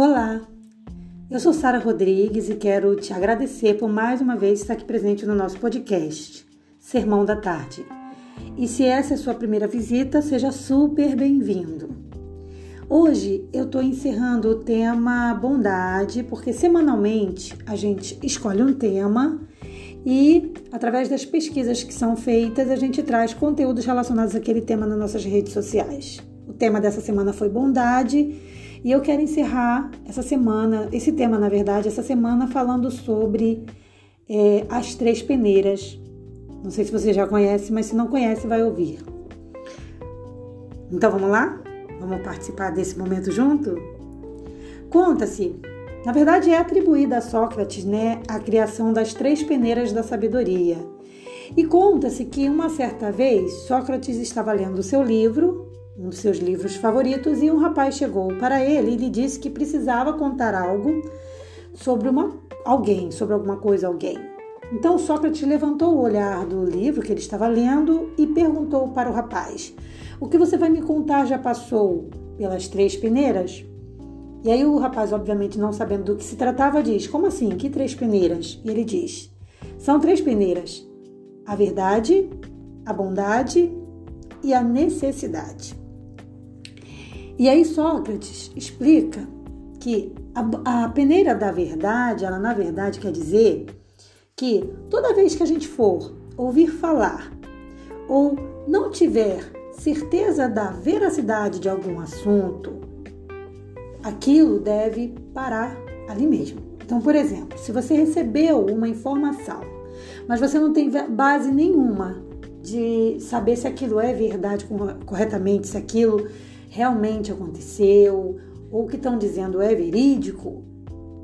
Olá, eu sou Sara Rodrigues e quero te agradecer por mais uma vez estar aqui presente no nosso podcast, Sermão da Tarde. E se essa é a sua primeira visita, seja super bem-vindo. Hoje eu estou encerrando o tema bondade, porque semanalmente a gente escolhe um tema e, através das pesquisas que são feitas, a gente traz conteúdos relacionados àquele tema nas nossas redes sociais. O tema dessa semana foi bondade e eu quero encerrar essa semana, esse tema, na verdade, essa semana falando sobre é, as três peneiras. Não sei se você já conhece, mas se não conhece, vai ouvir. Então vamos lá? Vamos participar desse momento junto? Conta-se, na verdade é atribuída a Sócrates, né, a criação das três peneiras da sabedoria. E conta-se que uma certa vez Sócrates estava lendo o seu livro um dos seus livros favoritos, e um rapaz chegou para ele e lhe disse que precisava contar algo sobre uma, alguém, sobre alguma coisa, alguém. Então Sócrates levantou o olhar do livro que ele estava lendo e perguntou para o rapaz: O que você vai me contar já passou pelas três peneiras? E aí o rapaz, obviamente não sabendo do que se tratava, diz: Como assim? Que três peneiras? E ele diz: São três peneiras: a verdade, a bondade e a necessidade. E aí Sócrates explica que a, a peneira da verdade, ela na verdade quer dizer que toda vez que a gente for ouvir falar ou não tiver certeza da veracidade de algum assunto, aquilo deve parar ali mesmo. Então, por exemplo, se você recebeu uma informação, mas você não tem base nenhuma de saber se aquilo é verdade corretamente, se aquilo realmente aconteceu ou que estão dizendo é verídico,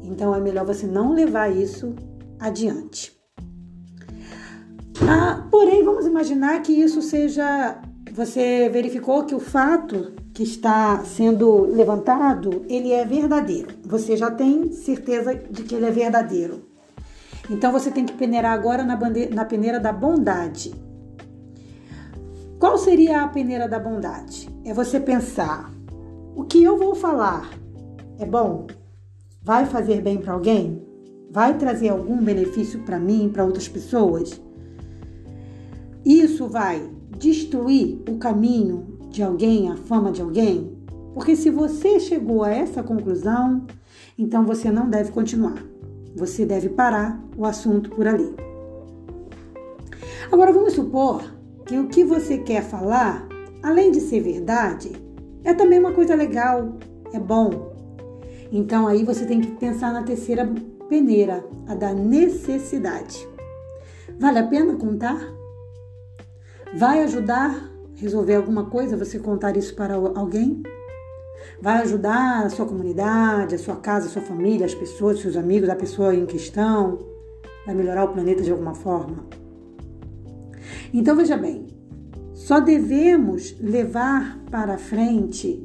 então é melhor você não levar isso adiante. Ah, porém, vamos imaginar que isso seja. Você verificou que o fato que está sendo levantado ele é verdadeiro. Você já tem certeza de que ele é verdadeiro. Então você tem que peneirar agora na, bandeira, na peneira da bondade. Qual seria a peneira da bondade? É você pensar: o que eu vou falar é bom? Vai fazer bem para alguém? Vai trazer algum benefício para mim, para outras pessoas? Isso vai destruir o caminho de alguém, a fama de alguém? Porque se você chegou a essa conclusão, então você não deve continuar. Você deve parar o assunto por ali. Agora vamos supor que o que você quer falar, além de ser verdade, é também uma coisa legal, é bom. Então aí você tem que pensar na terceira peneira, a da necessidade. Vale a pena contar? Vai ajudar a resolver alguma coisa você contar isso para alguém? Vai ajudar a sua comunidade, a sua casa, a sua família, as pessoas, seus amigos, a pessoa em questão? Vai melhorar o planeta de alguma forma? Então veja bem, só devemos levar para frente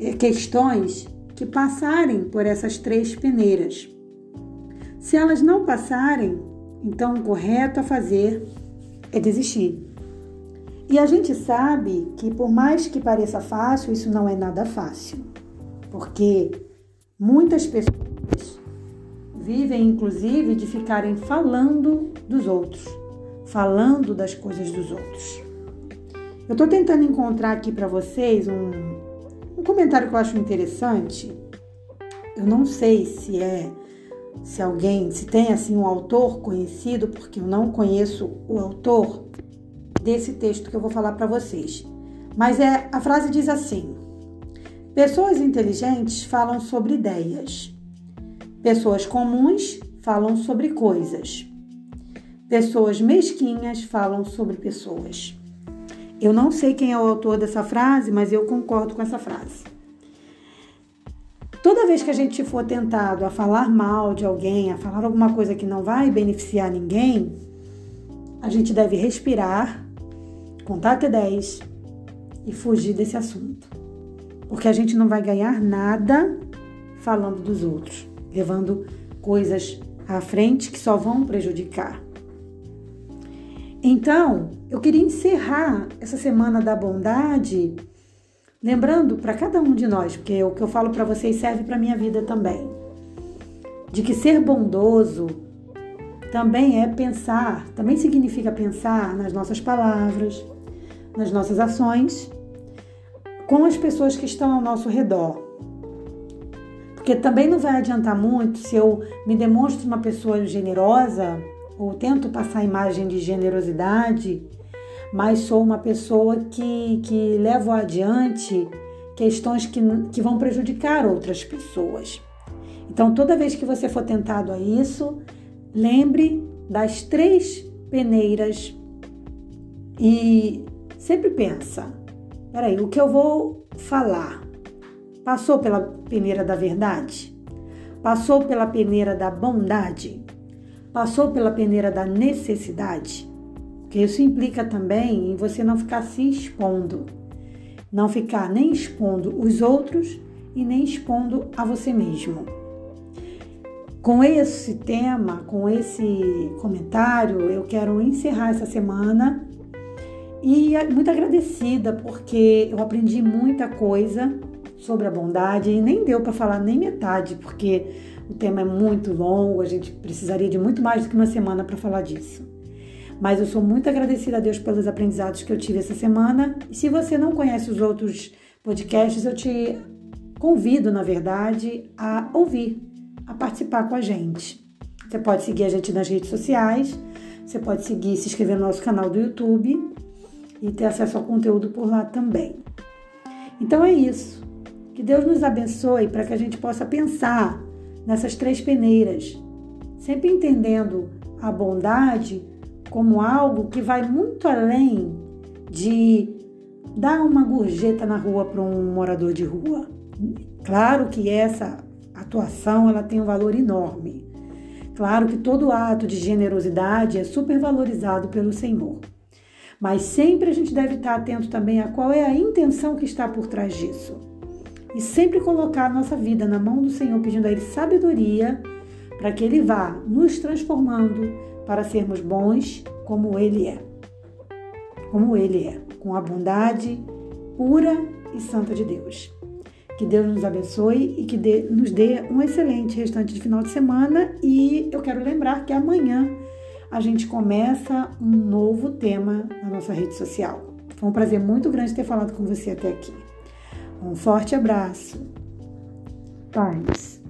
eh, questões que passarem por essas três peneiras. Se elas não passarem, então o correto a fazer é desistir. E a gente sabe que, por mais que pareça fácil, isso não é nada fácil, porque muitas pessoas vivem, inclusive, de ficarem falando dos outros falando das coisas dos outros. Eu estou tentando encontrar aqui para vocês um, um comentário que eu acho interessante. Eu não sei se é se alguém, se tem assim um autor conhecido, porque eu não conheço o autor desse texto que eu vou falar para vocês. Mas é a frase diz assim: Pessoas inteligentes falam sobre ideias. Pessoas comuns falam sobre coisas. Pessoas mesquinhas falam sobre pessoas. Eu não sei quem é o autor dessa frase, mas eu concordo com essa frase. Toda vez que a gente for tentado a falar mal de alguém, a falar alguma coisa que não vai beneficiar ninguém, a gente deve respirar, contar até 10 e fugir desse assunto. Porque a gente não vai ganhar nada falando dos outros, levando coisas à frente que só vão prejudicar. Então, eu queria encerrar essa semana da bondade lembrando para cada um de nós, porque o que eu falo para vocês serve para minha vida também, de que ser bondoso também é pensar, também significa pensar nas nossas palavras, nas nossas ações, com as pessoas que estão ao nosso redor. Porque também não vai adiantar muito se eu me demonstro uma pessoa generosa ou tento passar a imagem de generosidade, mas sou uma pessoa que, que levo adiante questões que, que vão prejudicar outras pessoas. Então, toda vez que você for tentado a isso, lembre das três peneiras e sempre pensa: peraí, o que eu vou falar passou pela peneira da verdade? Passou pela peneira da bondade? Passou pela peneira da necessidade? Porque isso implica também em você não ficar se expondo, não ficar nem expondo os outros e nem expondo a você mesmo. Com esse tema, com esse comentário, eu quero encerrar essa semana e muito agradecida porque eu aprendi muita coisa sobre a bondade e nem deu para falar nem metade, porque o tema é muito longo, a gente precisaria de muito mais do que uma semana para falar disso. Mas eu sou muito agradecida a Deus pelos aprendizados que eu tive essa semana. E se você não conhece os outros podcasts, eu te convido, na verdade, a ouvir, a participar com a gente. Você pode seguir a gente nas redes sociais, você pode seguir, se inscrever no nosso canal do YouTube e ter acesso ao conteúdo por lá também. Então é isso. Que Deus nos abençoe para que a gente possa pensar nessas três peneiras, sempre entendendo a bondade como algo que vai muito além de dar uma gorjeta na rua para um morador de rua. Claro que essa atuação ela tem um valor enorme. Claro que todo ato de generosidade é super valorizado pelo Senhor. Mas sempre a gente deve estar atento também a qual é a intenção que está por trás disso e sempre colocar a nossa vida na mão do Senhor, pedindo a Ele sabedoria para que Ele vá nos transformando para sermos bons como Ele é. Como Ele é, com a bondade pura e santa de Deus. Que Deus nos abençoe e que dê, nos dê um excelente restante de final de semana. E eu quero lembrar que amanhã a gente começa um novo tema na nossa rede social. Foi um prazer muito grande ter falado com você até aqui. Um forte abraço. Paz.